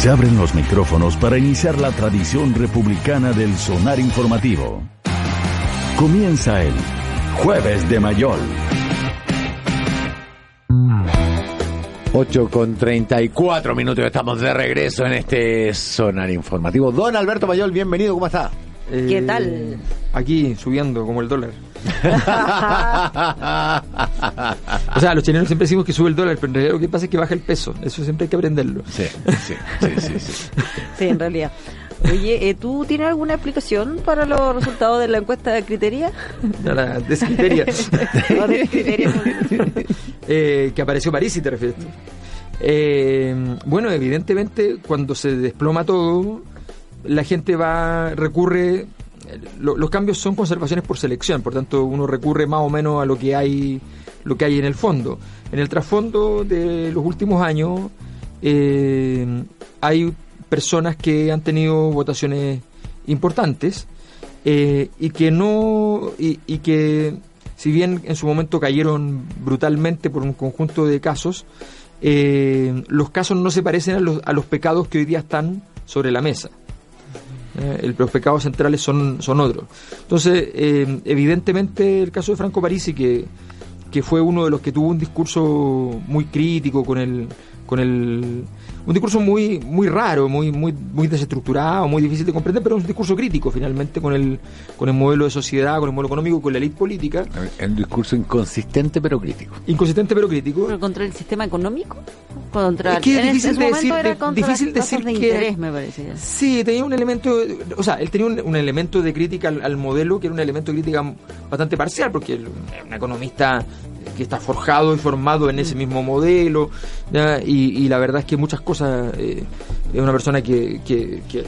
Se abren los micrófonos para iniciar la tradición republicana del sonar informativo. Comienza el Jueves de Mayol. 8 con 34 minutos, estamos de regreso en este sonar informativo. Don Alberto Mayol, bienvenido, ¿cómo está? ¿Qué Eh, tal? Aquí subiendo como el dólar. O sea, los chilenos siempre decimos que sube el dólar, pero en realidad lo que pasa es que baja el peso. Eso siempre hay que aprenderlo. Sí, sí, sí, sí, sí. Sí, en realidad. Oye, eh, ¿tú tienes alguna explicación para los resultados de la encuesta de criteria? A la descriteria. O de criteria. Eh, que apareció París, si te refieres. tú. Eh, bueno, evidentemente, cuando se desploma todo, la gente va, recurre. Lo- los cambios son conservaciones por selección, por tanto, uno recurre más o menos a lo que hay, lo que hay en el fondo. En el trasfondo de los últimos años, eh, hay personas que han tenido votaciones importantes eh, y que no y, que si bien en su momento cayeron brutalmente por un conjunto de casos eh, los casos no se parecen a los, a los pecados que hoy día están sobre la mesa Eh, el- los pecados centrales son, son otros. Entonces eh, evidentemente el caso de Franco Parisi que, que fue uno de los que tuvo un discurso muy crítico con el con el un discurso muy muy raro muy muy muy desestructurado muy difícil de comprender pero un discurso crítico finalmente con el con el modelo de sociedad con el modelo económico con la élite política Un discurso inconsistente pero crítico. inconsistente pero crítico ¿Pero ¿Contra el sistema económico? Contra, Es que es en difícil de decir- era de- difícil decir de que- interés, me parece. Sí, tenía un elemento, o sea, él tenía un, un elemento de crítica al, al modelo que era un elemento de crítica bastante parcial, porque él es un economista que está forjado y formado en ese mismo modelo, ¿ya? Y, y la verdad es que muchas cosas, eh, es una persona que, que, que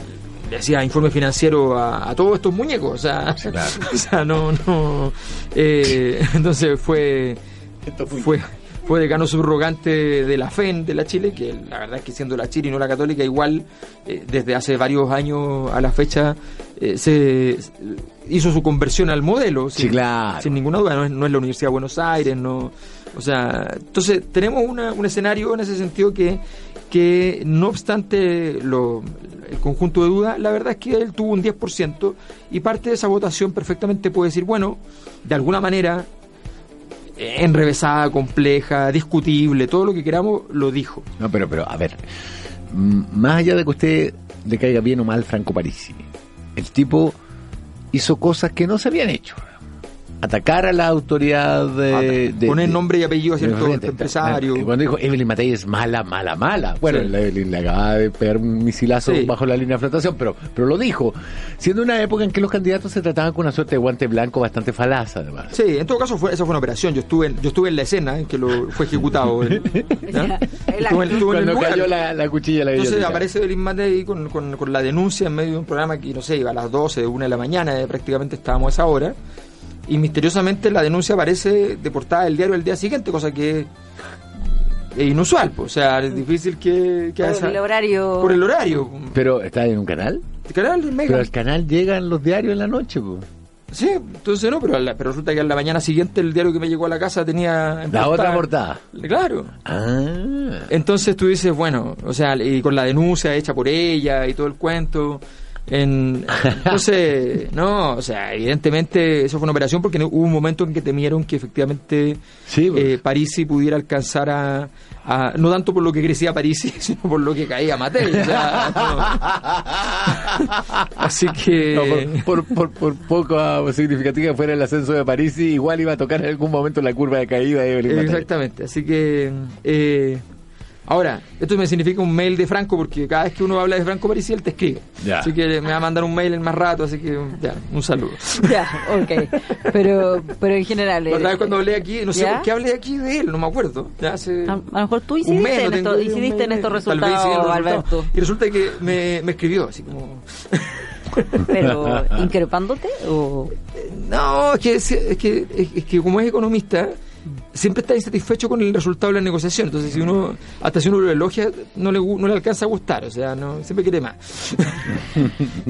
le hacía informe financiero a, a todos estos muñecos, o sea, o sea no, no, eh, entonces fue, fue fue decano subrogante de la FEN de la Chile, que la verdad es que siendo la Chile y no la católica, igual eh, desde hace varios años a la fecha eh, se hizo su conversión al modelo, Sí, sin, claro. sin ninguna duda, no es, no es la Universidad de Buenos Aires, no, o sea, entonces tenemos una- un escenario en ese sentido que, que no obstante lo, el conjunto de dudas, la verdad es que él tuvo un 10% y parte de esa votación perfectamente puede decir, bueno, de alguna manera enrevesada, compleja, discutible, todo lo que queramos, lo dijo. No, pero, pero, a ver, más allá de que usted le caiga bien o mal Franco Parisi, el tipo hizo cosas que no se habían hecho. Atacar a la autoridad de... de- Poner nombre y apellido a de cierto frente. empresario. Y Cuando dijo Evelyn Matei es mala, mala, mala. Bueno, Sí. la Evelyn le acaba de pegar un misilazo Sí. bajo la línea de flotación, pero, pero lo dijo. Siendo una época en que los candidatos se trataban con una suerte de guante blanco bastante falaz, además. Sí, en todo caso fue, esa fue una operación. Yo estuve, en, yo estuve en la escena en que lo fue ejecutado. ¿eh? El Cuando cayó la, la cuchilla la Entonces aparece Belín Matei con, con, con la denuncia en medio de un programa que, no sé, iba a las 12, 1 de la mañana, eh, prácticamente estábamos a esa hora. Y misteriosamente la denuncia aparece de portada del diario el día siguiente, cosa que es inusual. pues, o sea, es difícil que, que Por esa- el horario. Por el horario. Pero está en un canal. El canal Mega. Pero al canal llegan los diarios en la noche, pues. Sí, entonces no, pero, la- pero resulta que a la mañana siguiente el diario que me llegó a la casa tenía... en La otra portada. Claro. Ah. Entonces tú dices, bueno, o sea, y con la denuncia hecha por ella y todo el cuento. En, entonces, no, o sea, evidentemente eso fue una operación porque hubo un momento en que temieron que efectivamente Sí, pues. eh, Parisi pudiera alcanzar a, a- no tanto por lo que crecía Parisi, sino por lo que caía Matei. o sea, no. Así que... No, por, por, por, por poco ah, significativa fuera el ascenso de París, igual iba a tocar en algún momento la curva de caída de Evelyn. Exactamente, así que eh, ahora, esto me significa un mail de Franco porque cada vez que uno habla de Franco Parisi él te escribe. Ya. Así que me va a mandar un mail en más rato, así que ya, un saludo. Ya, ok. Pero, pero en general. La otra eh, vez cuando hablé aquí, no sé ¿Ya? por qué hablé aquí de él, no me acuerdo. Ya hace A, a lo mejor tú un incidiste, mes, en, tengo esto- incidiste en estos resultados, Alberto. Y resulta que me, me escribió así como... Pero, ¿increpándote o...? No, es que, es, es que, es, es que como es economista, siempre está insatisfecho con el resultado de la negociación. Entonces, si uno, hasta si uno lo elogia, no le, no le alcanza a gustar. O sea, no siempre quiere más.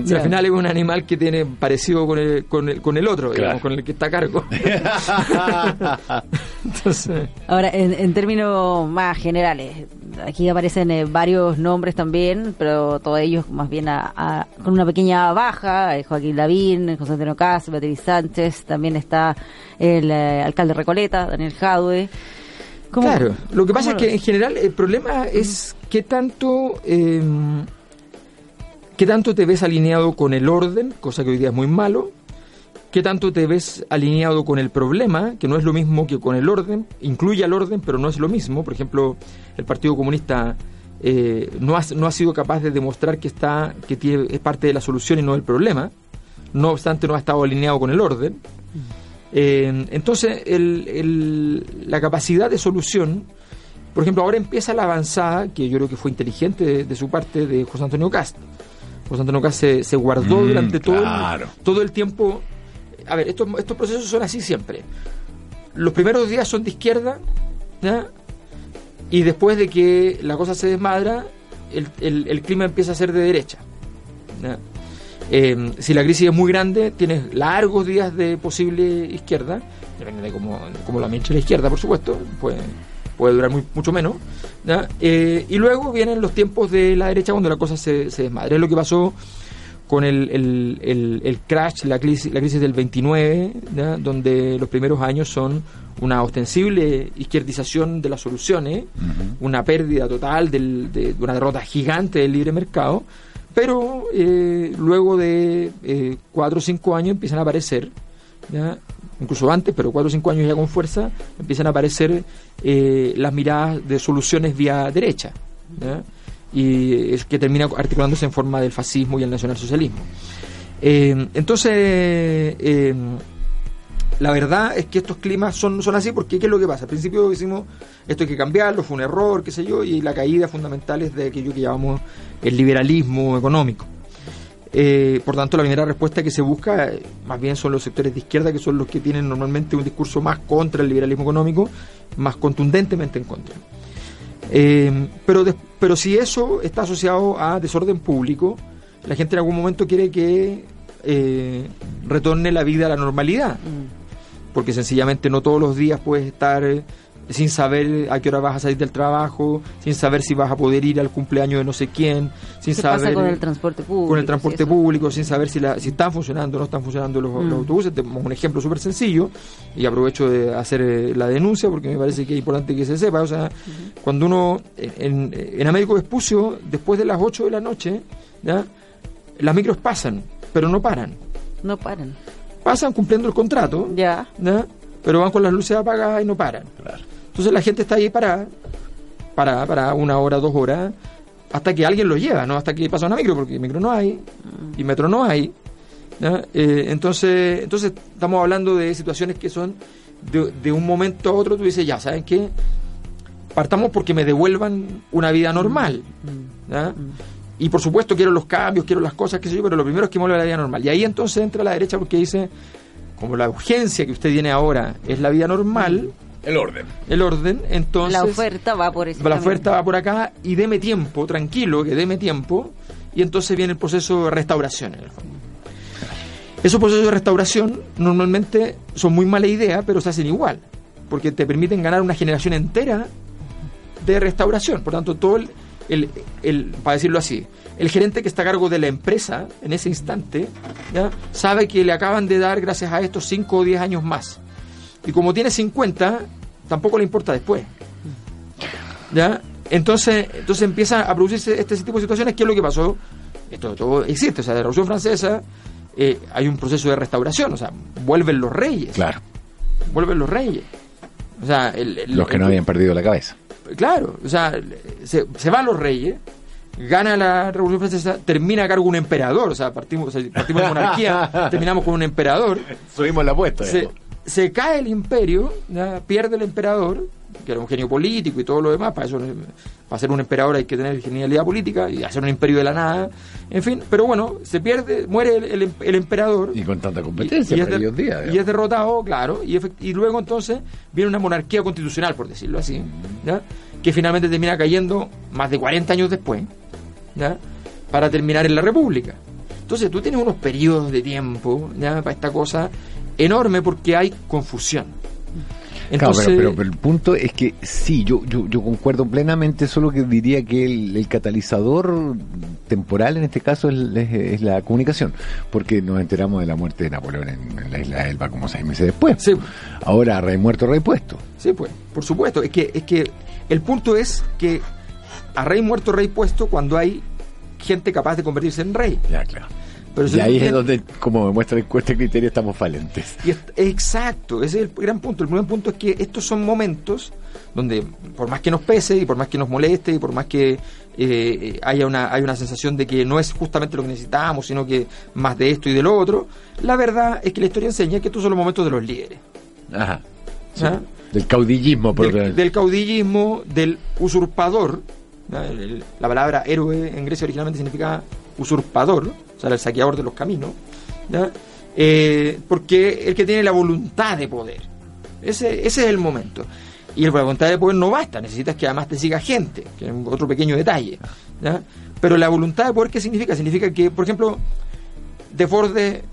O sea, al final es un animal que tiene parecido con el, con el, con el otro, digamos, con el que está a cargo. Entonces, Ahora, en, en términos más generales, aquí aparecen eh, varios nombres también, pero todos ellos más bien a- a- con una pequeña baja, eh, Joaquín Lavín, José Antonio Cas, Beatriz Sánchez, también está el eh, alcalde Recoleta, Daniel Jadwe. ¿Cómo- Claro, lo que pasa es que en general el problema es qué tanto, eh, qué tanto te ves alineado con el orden, cosa que hoy día es muy malo, qué tanto te ves alineado con el problema, que no es lo mismo que con el orden, incluye al orden, pero no es lo mismo. Por ejemplo, el Partido Comunista eh, no, ha, no ha sido capaz de demostrar que está que tiene, es parte de la solución y no del problema. No obstante, no ha estado alineado con el orden. Eh, entonces, el- el- la capacidad de solución, por ejemplo, ahora empieza la avanzada, que yo creo que fue inteligente de, de su parte, de José Antonio Cast. José Antonio Cast se, se guardó Mm, durante todo, claro. todo el tiempo. A ver, estos, estos procesos son así siempre. Los primeros días son de izquierda, ¿ya? y después de que la cosa se desmadra, el, el- el clima empieza a ser de derecha. ¿ya? Eh, si la crisis es muy grande, tienes largos días de posible izquierda, depende de cómo, cómo la minche la izquierda, por supuesto, puede, puede durar muy- mucho menos. ¿ya? Eh, y luego vienen los tiempos de la derecha cuando la cosa se, se desmadra. Es lo que pasó con el, el, el- el crash, la crisis, la crisis del 29, ¿ya? donde los primeros años son una ostensible izquierdización de las soluciones, una pérdida total del- de, de una derrota gigante del libre mercado, pero eh, luego de eh, cuatro o cinco años empiezan a aparecer, ¿ya? incluso antes, pero cuatro o cinco años ya con fuerza, empiezan a aparecer eh, las miradas de soluciones vía derecha. ¿ya? Y es que termina articulándose en forma del fascismo y el nacionalsocialismo. Eh, entonces, eh, la verdad es que estos climas son, son así porque ¿qué es lo que pasa? Al principio decimos esto hay que cambiarlo, fue un error, qué sé yo, y la caída fundamental es de aquello que llamamos el liberalismo económico. Eh, por tanto, la primera respuesta que se busca, eh, más bien son los sectores de izquierda, que son los que tienen normalmente un discurso más contra el liberalismo económico, más contundentemente en contra. Eh, pero, des- pero si eso está asociado a desorden público, la gente en algún momento quiere que eh, retorne la vida a la normalidad, Mm. porque sencillamente no todos los días puedes estar sin saber a qué hora vas a salir del trabajo, sin saber si vas a poder ir al cumpleaños de no sé quién, sin ¿Qué saber pasa con el transporte público? con el transporte público, sin saber si, la, si están funcionando o no están funcionando los, Mm. los autobuses. Te pongo un ejemplo súper sencillo y aprovecho de hacer eh, la denuncia porque me parece que es importante que se sepa. O sea, cuando uno en, en Américo Vespucio, después de las 8 de la noche, ¿ya? las micros pasan, pero no paran. No paran. Pasan cumpliendo el contrato, Ya. ¿ya? pero van con las luces apagadas y no paran. Entonces la gente está ahí parada, para, para una hora, dos horas, hasta que alguien lo lleva, no hasta que pasa una micro, porque micro no hay y metro no hay. ¿ya? Eh, entonces, entonces estamos hablando de situaciones que son de, de un momento a otro, tú dices, ya, ¿saben qué? Partamos porque me devuelvan una vida normal. ¿ya? Y por supuesto quiero los cambios, quiero las cosas, qué sé yo, pero lo primero es que me vuelva la vida normal. Y ahí entonces entra la derecha porque dice, como la urgencia que usted tiene ahora es la vida normal, El orden. el orden, entonces la oferta va por ese la oferta va por acá y deme tiempo, tranquilo, que deme tiempo, y entonces viene el proceso de restauración en el fondo. Esos procesos de restauración normalmente son muy mala idea, pero se hacen igual, porque te permiten ganar una generación entera de restauración. Por tanto, todo el, el, el- para decirlo así, el gerente que está a cargo de la empresa en ese instante, ¿ya? sabe que le acaban de dar, gracias a estos 5 o 10 años más. Y como tiene 50, tampoco le importa después. ¿Ya? Entonces, entonces empieza a producirse este tipo de situaciones. ¿Qué es lo que pasó? Esto todo existe. O sea, de la Revolución Francesa eh, hay un proceso de restauración. O sea, vuelven los reyes. Claro. Vuelven los reyes. O sea, el- el- Los que no habían perdido la cabeza. Claro, o sea, se, se van los reyes, gana la Revolución Francesa, termina a cargo un emperador, o sea, partimos, o sea, partimos de monarquía, terminamos con un emperador, Subimos la apuesta. se, se cae el imperio, ¿ya? pierde el emperador, que era un genio político y todo lo demás, para eso para ser un emperador hay que tener genialidad política y hacer un imperio de la nada, en fin, pero bueno, se pierde, muere el, el- el emperador. Y con tanta competencia Y- y es, de- aquellos días. y es derrotado, claro, y, luego entonces viene una monarquía constitucional, por decirlo así, ¿ya? que finalmente termina cayendo más de 40 años después, ¿ya? para terminar en la República. Entonces tú tienes unos periodos de tiempo ¿ya? para esta cosa enorme porque hay confusión. Entonces, Claro, pero, pero el punto es que sí, yo, yo, yo concuerdo plenamente, solo que diría que el, el catalizador temporal en este caso es, es- es la comunicación, porque nos enteramos de la muerte de Napoleón en, en la isla de Elba como seis meses después. Sí. Ahora, rey muerto, rey puesto. Sí, pues, por supuesto. Es que, es que el punto es que a rey muerto, rey puesto, cuando hay gente capaz de convertirse en rey. Ya, claro. Pero y ahí es donde, como demuestra el este criterio, estamos falentes. Y es- exacto, ese es el gran punto. El primer punto es que estos son momentos donde, por más que nos pese y por más que nos moleste y por más que eh, haya una, hay una sensación de que no es justamente lo que necesitamos, sino que más de esto y de lo otro, la verdad es que la historia enseña que estos son los momentos de los líderes. Ajá. Del caudillismo, por del, del caudillismo, del usurpador. la palabra héroe en Grecia originalmente significa usurpador, o sea, el saqueador de los caminos. ¿ya? Eh, porque el que tiene la voluntad de poder. Ese, ese es el momento. Y la voluntad de poder no basta, necesitas que además te siga gente, que es otro pequeño detalle. ¿ya? Pero la voluntad de poder, ¿qué significa? Significa que, por ejemplo, De Forde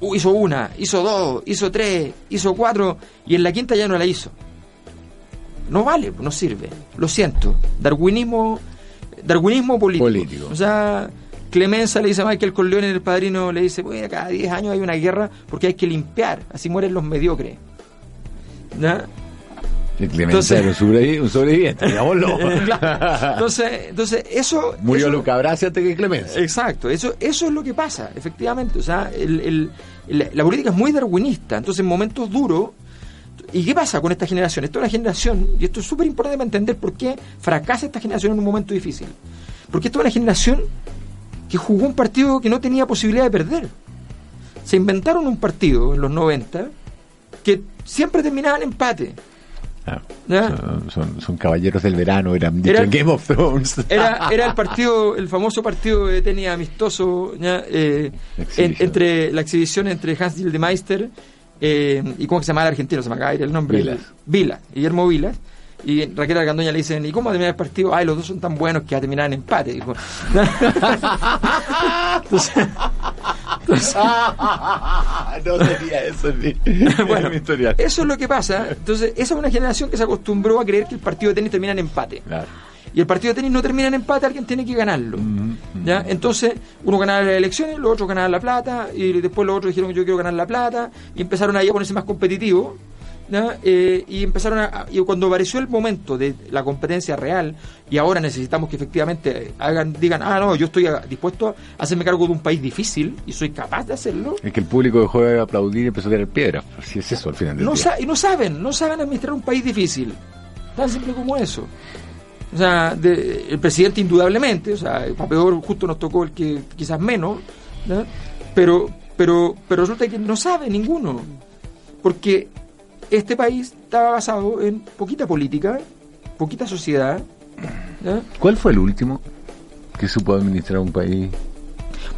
uh, hizo una, hizo dos, hizo tres, hizo cuatro, y en la quinta ya no la hizo. No vale, no sirve. Lo siento. Darwinismo, darwinismo político. Político. O sea, Clemenza le dice a Michael Corleone en el padrino, le dice, "Bueno, cada 10 años hay una guerra porque hay que limpiar, así mueren los mediocres. Clemente Entonces- era un, sobrevi- un sobreviviente, digámoslo. Claro. Entonces, entonces eso... Murió eso- Luca Brasi antes que Clemencia. Exacto, eso, eso es lo que pasa, efectivamente. O sea, el- el- el- la política es muy darwinista, entonces en momentos duros. ¿Y qué pasa con esta generación? Esta es una generación, y esto es súper importante para entender por qué fracasa esta generación en un momento difícil. Porque esta es una generación que jugó un partido que no tenía posibilidad de perder. Se inventaron un partido en los 90 que siempre terminaba en empate. Ah, son, son- son caballeros del verano, eran Era- Game of Thrones. Era, era el partido, el famoso partido de tenis amistoso. Eh, en- entre la exhibición entre Hans Gildemeister eh, y cómo se llama el argentino, se me acaba de ir el nombre. Vilas. Vilas, Guillermo Vilas. Y Raquel Argandoña le dicen, ¿y cómo va a terminar el partido? Ay, los dos son tan buenos que va a terminar en empate. Dijo. Entonces, entonces, no sería eso ni, bueno, mi historial. eso es lo que pasa. Entonces, esa es una generación que se acostumbró a creer que el partido de tenis termina en empate. Claro. Y el partido de tenis no termina en empate, alguien tiene que ganarlo. Mm, ¿ya? Entonces, uno ganaba las elecciones, los otros ganaban la plata, y después los otros dijeron yo quiero ganar la plata, y empezaron ahí a ponerse más competitivos. Eh, y empezaron a, y cuando apareció el momento de la competencia real y ahora necesitamos que efectivamente hagan digan ah no yo estoy a- dispuesto a hacerme cargo de un país difícil y soy capaz de hacerlo Es que el público dejó de aplaudir y empezó a tirar piedras. Si es eso al final del no, día. y no saben, no saben administrar un país difícil. Tan simple como eso. O sea, de- el presidente indudablemente, o sea, para peor justo nos tocó el que quizás menos, ¿ya? pero, pero, pero resulta que no sabe ninguno. Porque este país estaba basado en poquita política, poquita sociedad. ¿ya? ¿Cuál fue el último que supo administrar un país?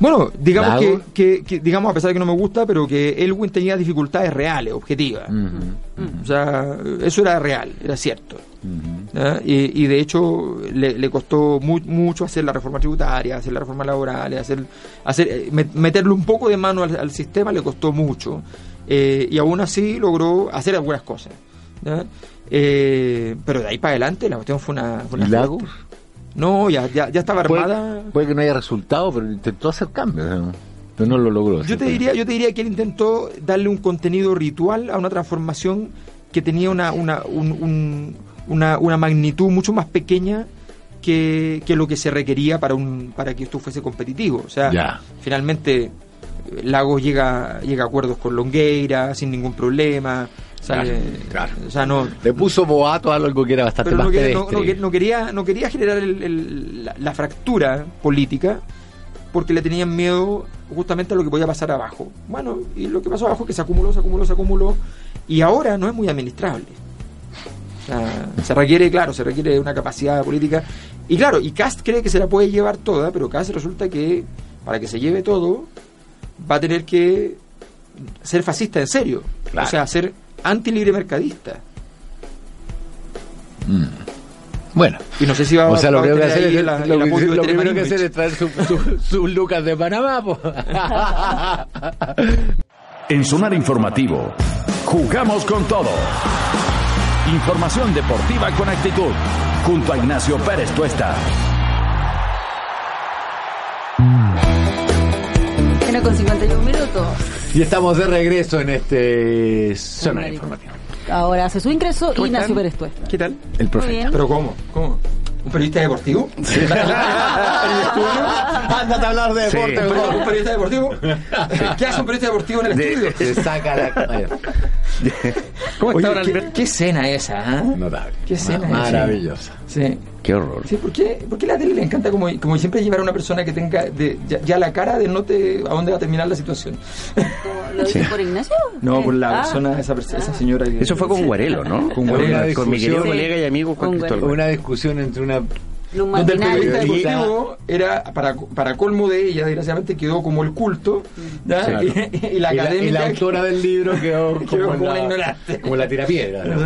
Bueno, digamos que, que, que, digamos, a pesar de que no me gusta, pero que Elwin tenía dificultades reales, objetivas. Ujú, O sea, eso era real, era cierto. ujú. ¿ya? Y, y de hecho le, le costó mu- mucho hacer la reforma tributaria, hacer la reforma laboral, hacer, hacer eh, met- meterle un poco de mano al, al sistema le costó mucho. Eh, y aún así logró hacer algunas cosas. Eh, pero de ahí para adelante la cuestión fue una... fue una. No, ya, ya, ya estaba armada. Puede, puede que no haya resultado, pero intentó hacer cambios. ¿no? Pero no lo logró. Yo te diría, yo te diría que él intentó darle un contenido ritual a una transformación que tenía una, una, un- un- una, una magnitud mucho más pequeña que, que lo que se requería para un para que esto fuese competitivo. O sea, Ya. finalmente Lagos llega, llega a acuerdos con Longueira sin ningún problema. Claro, eh, claro. o sea, no, Le puso boato a algo que era bastante pero más no, quería, no- pedestre. no que- no quería, no quería generar el- el- la, la fractura política porque le tenían miedo justamente a lo que podía pasar abajo. Bueno, y lo que pasó abajo es que se acumuló, se acumuló, se acumuló y ahora no es muy administrable. O sea, se requiere, claro, se requiere una capacidad política. Y claro, y Cast cree que se la puede llevar toda, pero Cast resulta que para que se lleve todo va a tener que ser fascista en serio. Claro. O sea, ser anti-libre mercadista. Mm. Bueno. Y no sé si va, O sea, lo primero que hacer es, lo que- lo primero hacer es traer sus su, su lucas de Panamá. po. En Sonar Informativo, jugamos con todo. Información deportiva con actitud. Junto a Ignacio Pérez Tuesta. Bueno, con 51 minutos. Y estamos de regreso en este zona informativa. Ahora hace su ingreso ¿Cómo Ignacio están? Pérez Tuesta. ¿Qué tal? El Muy profe. bien. ¿Pero cómo? ¿Cómo? ¿Un periodista deportivo? ¿En el estudio? Ándate a hablar de Sí. deporte, ¿Un mejor. un periodista deportivo? ¿Qué hace un periodista deportivo en el estudio? Se saca la. ¿Cómo Oye, está, don ¿qué, Alberto? qué escena esa, ¿ah? Notable. Qué escena Ma- esa. Sí. Qué horror. Sí, ¿por qué, por qué la tele le encanta como, como siempre llevar a una persona que tenga de- ya, ya la cara de no te a dónde va a terminar la situación? ¿Lo dice por Ignacio? No, por la Ah. persona, esa, esa señora que... Eso fue con Guarelo, ¿no? Con Una Guarelo. Con mi querido discusión. colega y amigo Juan Con Cristóbal. Una discusión entre una. Donde el periodista deportivo era, para, para colmo de ella, desgraciadamente quedó como el culto, ¿ya? Claro. y, y la y la, y académica... la autora del libro quedó como, Quedó como la, ignorante. Como la tirapiedra. ¿no?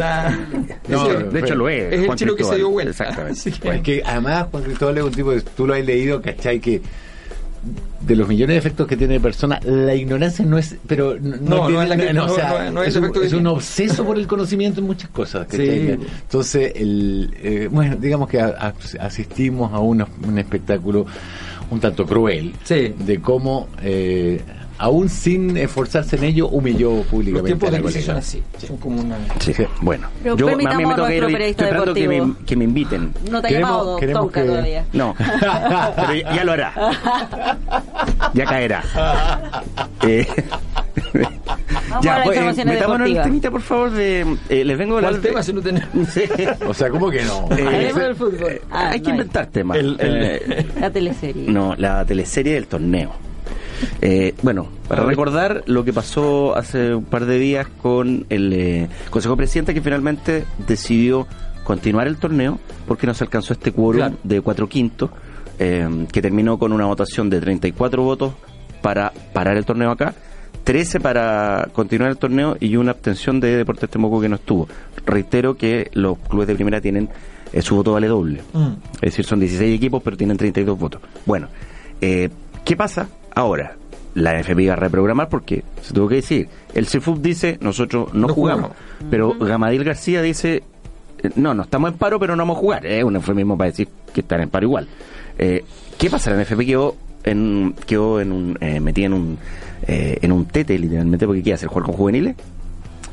no, De hecho lo es. es el Juan chilo que se Cristóbal. dio vuelta. Exactamente. Que- Pues que además Juan Cristóbal es un tipo que tú lo has leído, ¿cachai? Que de los millones de efectos que tiene persona, la ignorancia no es, pero no, No, es un, obseso por el conocimiento en muchas cosas. Sí. Entonces, el, eh, bueno, digamos que a- a- asistimos a un, un espectáculo un tanto cruel Sí. de cómo, eh, aún sin esforzarse en ello, humilló Los públicamente tiempos a de la crisis son así. Son como una... Sí, bueno. Pero Yo permitamos a mí me toca ir Estoy esperando que me, que me inviten. No te ha llamado Tonka que- todavía. No, pero ya, ya lo hará. Ya caerá. Eh, Vamos a las pues, informaciones metámonos en el deportivas. temita, por favor. De, eh, les vengo a hablar ¿Cuál de- tema si no tenemos? O sea, ¿cómo que no? Eh, Hablemos del fútbol. Ah, hay no que inventar temas. El- el- Eh, La teleserie. No, la teleserie del torneo. Eh, bueno, para recordar lo que pasó hace un par de días con el eh, Consejo Presidente que finalmente decidió continuar el torneo porque no se alcanzó este quórum Claro. de cuatro quintos eh, que terminó con una votación de 34 votos para parar el torneo acá, 13 para continuar el torneo y una abstención de Deportes Temuco que no estuvo. Reitero que los clubes de primera tienen eh, su voto vale doble. Mm. Es decir, son 16 equipos, pero tienen 32 votos. Bueno, eh, ¿qué pasa ahora? La NFP iba a reprogramar porque se tuvo que decir. El CFUB dice, nosotros no, No jugamos. jugamos. Pero Gamadil García dice, eh, no, no estamos en paro, pero no vamos a jugar. Es un eufemismo para decir que están en paro igual. Eh, ¿Qué pasa? La NFP quedó, en, quedó en un, eh, metida en un, eh, en un tete, literalmente, porque ¿qué hacer? ¿Jugar con juveniles?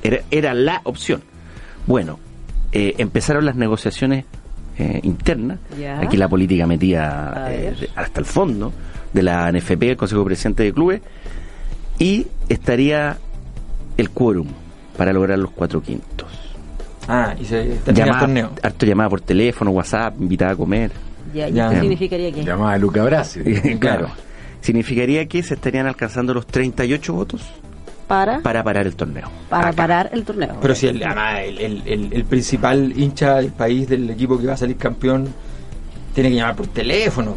Era, era la opción. Bueno, eh, empezaron las negociaciones eh, internas. Aquí la política metía eh, hasta el fondo de la NFP, el Consejo Presidente de Clubes, y estaría el quórum para lograr los cuatro quintos. Ah, y se termina el Llamada, torneo. harto llamada por teléfono, WhatsApp, invitada a comer. Ya, Ya. ¿y esto significaría que Llamaba a Luca Brasi. claro. Significaría que se estarían alcanzando los 38 votos para, para parar el torneo. para Acá. parar el torneo. Pero si el, además el, el, el- el principal hincha del país, del equipo que va a salir campeón, tiene que llamar por teléfono.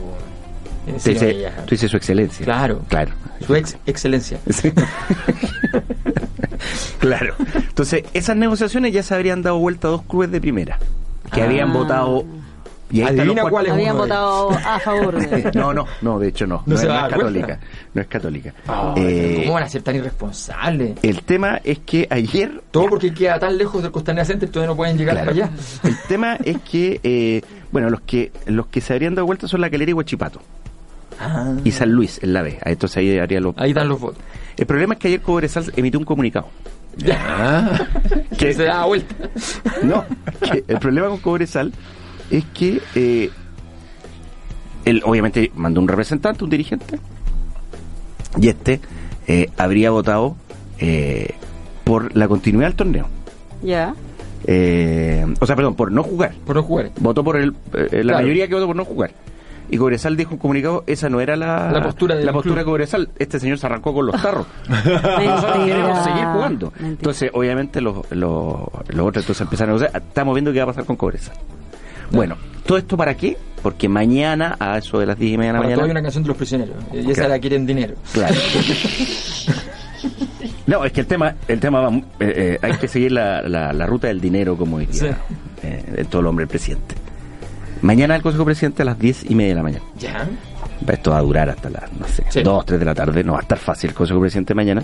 Tú dices, tú su excelencia. Claro. Claro. Su ex excelencia. Sí. claro. Entonces, esas negociaciones ya se habrían dado vuelta a dos clubes de primera que Ah. habían votado. Y Adivina los cuál es Habían votado a favor de... No, no, no, de hecho no. No No, se es, no católica. No es católica. Ah, Eh, ¿Cómo van a ser tan irresponsables? el tema es que ayer. Todo porque queda tan lejos del Costanera Center, todavía no pueden llegar Claro. para allá. El tema es que, eh, bueno, los que los que se habrían dado vuelta son la Calera y Huachipato. Ah. Y San Luis en la B. Entonces ahí haría los. Ahí están los votos. El problema es que ayer Cobresal emitió un comunicado. Ah, Que se da vuelta. No, que el problema con Cobresal es que eh, él obviamente mandó un representante, un dirigente, y este eh, habría votado eh, por la continuidad del torneo. Ya. Eh, o sea, perdón, por no jugar. Por no jugar. Votó por el, eh, la Claro. mayoría que votó por no jugar. Y Cobresal dijo un comunicado, esa no era la, La postura la postura de Cobresal. Este señor se arrancó con los tarros. Nosotros queremos seguir jugando. Mentira. Entonces, obviamente, los, los, los otros entonces empezaron a negociar. Estamos viendo qué va a pasar con Cobresal. Bueno, ¿todo esto para qué? Porque mañana, a eso de las 10 y media de la todo hay mañana. una canción de los prisioneros. Y esa Claro. la quieren dinero. Claro. No, es que el tema, el tema va, eh, eh, hay que seguir la, la, la ruta del dinero, como diría Sí. eh, todo el hombre el presidente. Mañana el Consejo Presidente a las 10 y media de la mañana. Ya. Esto va a durar hasta las, no sé, Sí. 2, 3 de la tarde. No va a estar fácil el Consejo Presidente mañana,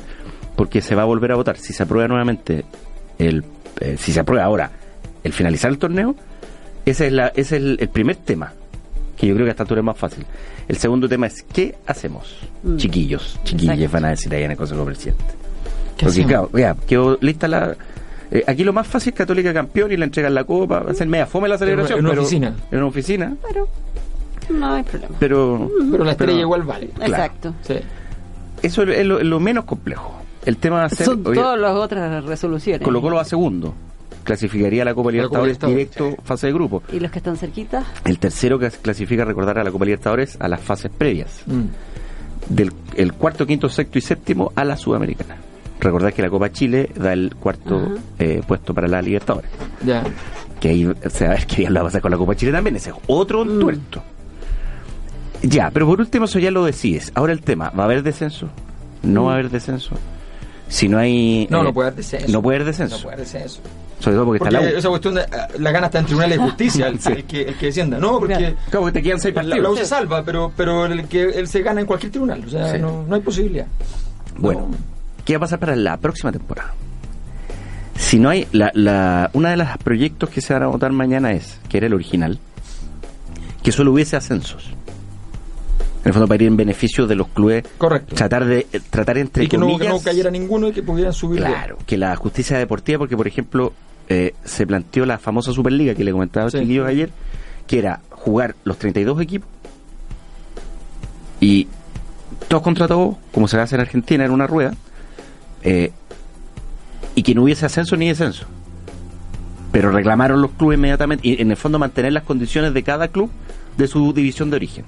porque se va a volver a votar. Si se aprueba nuevamente, el, eh, si se aprueba ahora el finalizar el torneo, ese es, la, ese es el, el primer tema, que yo creo que a esta altura es más fácil. El segundo tema es, ¿qué hacemos? Mm. Chiquillos, chiquillas Exacto. van a decir ahí en el Consejo Presidente. ¿Qué Porque, hacemos? claro, ya, quedó lista la... eh, aquí lo más fácil es Católica campeón y le entregan la copa, va a ser media fome la celebración. en una pero- oficina. En una oficina, Pero no hay problema. pero... Pero la estrella pero- igual vale. claro. Exacto. Sí. Eso es lo, es lo menos complejo. El tema va a ser... Son oye, todas las otras resoluciones. Colo Colo va segundo. Clasificaría a la Copa A la Copa Libertadores directo, fase de grupo. ¿Y los que están cerquitas? El tercero que clasifica, recordar, a la Copa Libertadores a las fases previas. Mm. Del el cuarto, quinto, sexto y séptimo a la Sudamericana. Recordar que la Copa Chile da el cuarto eh, puesto para la Libertadores. Ya. Que ahí se va a ver qué va a pasar con la Copa Chile también. Ese es otro Mm. tuerto. Ya, pero por último eso ya lo decides. Ahora el tema, ¿va a haber descenso? ¿No va a haber descenso? Si no hay... No, eh, no puede haber descenso. No puede haber descenso. No puede haber descenso. Sobre todo porque, Porque está la U. esa cuestión, de, eh, la gana está en tribunales de justicia, el, el que, el que descienda. No, porque Claro. Te quedan seis partidos. la U se salva, pero, pero el que él se gana en cualquier tribunal. O sea, Sí. no, no hay posibilidad. Bueno, No. ¿Qué va a pasar para la próxima temporada? Si no hay, la, la, una de los proyectos que se van a votar mañana es, que era el original, que solo hubiese ascensos. En el fondo para ir en beneficio de los clubes, Correcto. tratar de eh, tratar entre y que no, que comillas, no cayera ninguno y que pudieran subir. claro, que la justicia deportiva, porque por ejemplo eh, se planteó la famosa Superliga que le comentaba Sí. chiquillos ayer, que era jugar los 32 equipos y todos contra todos, como se hace en Argentina, en una rueda, eh, y que no hubiese ascenso ni descenso. Pero reclamaron los clubes inmediatamente, y en el fondo mantener las condiciones de cada club de su división de origen.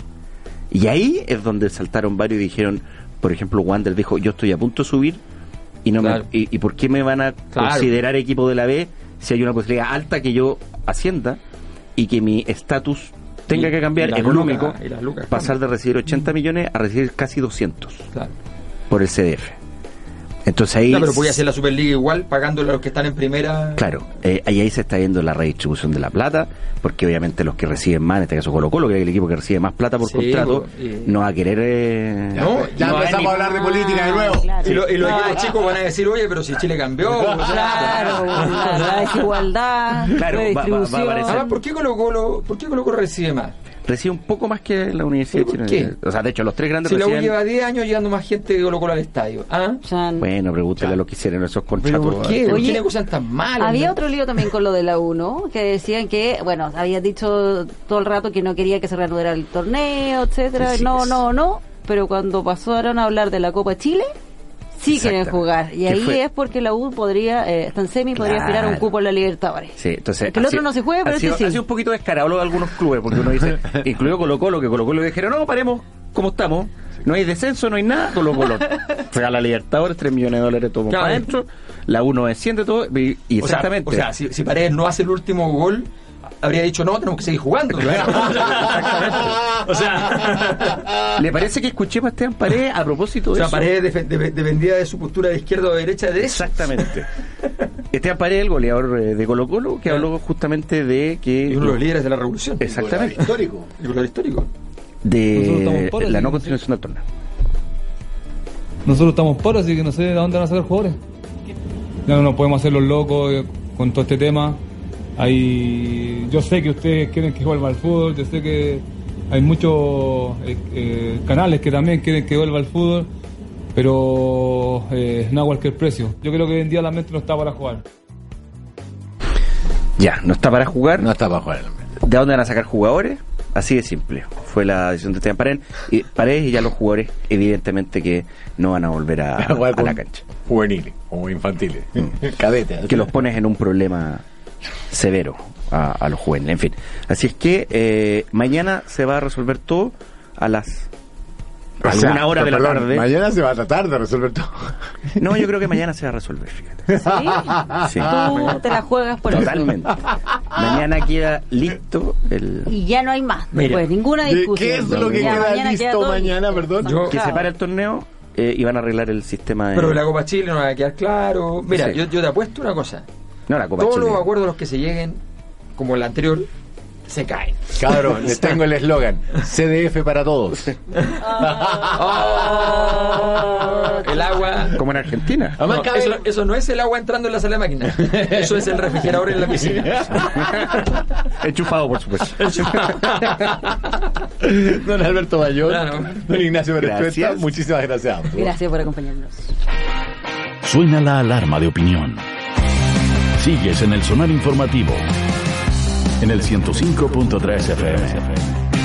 Y ahí es donde saltaron varios y dijeron, por ejemplo, Wander dijo, yo estoy a punto de subir, y no me- y, y por qué me van a Claro. considerar equipo de la B si hay una posibilidad alta que yo ascienda y que mi estatus tenga que cambiar económico, lucas- lucas pasar de recibir 80 millones a recibir casi 200 Claro. por el CDF. Entonces ahí... No, pero voy a hacer la Superliga igual, pagándole a los que están en primera. Claro, eh, ahí, ahí se está viendo la redistribución de la plata, porque obviamente los que reciben más, en este caso Colo Colo, que es el equipo que recibe más plata por Sí, contrato, y- no va a querer... eh, Ya, No, ya no empezamos a hablar de política de nuevo. Claro. Y, lo- y los No, equipos chicos van a decir, oye, pero si Chile cambió. Claro, la, desigualdad, Claro, va- va- va a aparecer. Además, ¿por qué Colo Colo, por qué Colo Colo recibe más? Recibe un poco más que la Universidad ¿Pero por Chilena. qué? O sea, de hecho, los tres grandes Si la U lleva 10 años llevando más gente de Colo Colo al estadio. ¿Ah? Bueno, pregúntale lo que hicieron esos ¿Pero contratos. por qué? ¿Por qué negocian tan mal? Había otro lío también con lo de la U, ¿no? Que decían que, bueno, habían dicho todo el rato que no quería que se reanudara el torneo, etcétera. No, es. no, no. Pero cuando pasaron a hablar de la Copa Chile, sí quieren Exactamente. jugar. Y ¿Qué ahí fue? es porque la U podría, eh, está en semi, podría aspirar a un cupo en la Libertadores. Sí, entonces... Porque el otro sido- no se juega, pero ha sido, este sí. ha sido un poquito descarado lo de algunos clubes, porque uno dice, incluido Colo Colo, que Colo Colo dijeron, no, paremos como estamos, no hay descenso, no hay nada, Colo Colo regala Libertadores, 3 millones de dólares todo Claro. para adentro, la uno desciende todo, y, y O sea, exactamente... o sea, si, si Paredes no hace el último gol, habría dicho, no, tenemos que seguir jugando. Exactamente. O sea, ¿Le parece que escuché a Esteban Paredes a propósito o de sea eso? Paredes de- dependía de su postura de izquierda o de derecha de eso. Exactamente. Esteban Paredes, el goleador eh, de Colo Colo, que habló justamente de que... Y uno de los líderes de la revolución. Exactamente. Histórico. El goleador histórico. de por la no continuación del torneo. Nosotros estamos por, así que no sé de dónde van a sacar jugadores. Ya no nos podemos hacer los locos eh, con todo este tema. Hay, yo sé que ustedes quieren que vuelva al fútbol, yo sé que hay muchos eh, eh, canales que también quieren que vuelva al fútbol, pero eh, no a cualquier precio. Yo creo que hoy en día la mente no está para jugar. Ya, no está para jugar. No está para jugar. ¿De dónde van a sacar jugadores? Así de simple. Fue la decisión de Esteban Paredes y, Paredes y ya los jugadores, evidentemente que no van a volver a, A jugar a la cancha. Juveniles o infantiles. Cadetes. Que los pones en un problema severo a, a los jóvenes. En fin. Así es que eh, mañana se va a resolver todo a las O sea, hora de la perdón, tarde. Mañana se va a tratar de resolver todo. No, yo creo que mañana se va a resolver, fíjate. ¿Sí? Sí. Tú te la juegas por eso. Totalmente. Mañana queda listo el Y ya no hay más. Mira, Después, ninguna ¿Qué- discusión. qué es lo que Ya queda mañana listo todo mañana, listo. perdón? Yo- que se para el torneo eh, y van a arreglar el sistema de Pero la Copa Chile no va a quedar claro. Mira, Sí. yo, yo te apuesto una cosa. No la Copa Todos Chile. los acuerdos a los que se lleguen, como el anterior, se caen. Cabrón, les tengo el eslogan. CDF para todos. Oh, el agua. Como en Argentina. No, eso, eso no es el agua entrando en la sala de máquina. Eso es el refrigerador en la piscina. Enchufado, por supuesto. Don Alberto Bayón, Claro. don Ignacio. Cuesta, muchísimas gracias. Gracias por acompañarnos. Suena la alarma de opinión. Sigues en el sonar informativo. En el 105.3 FM.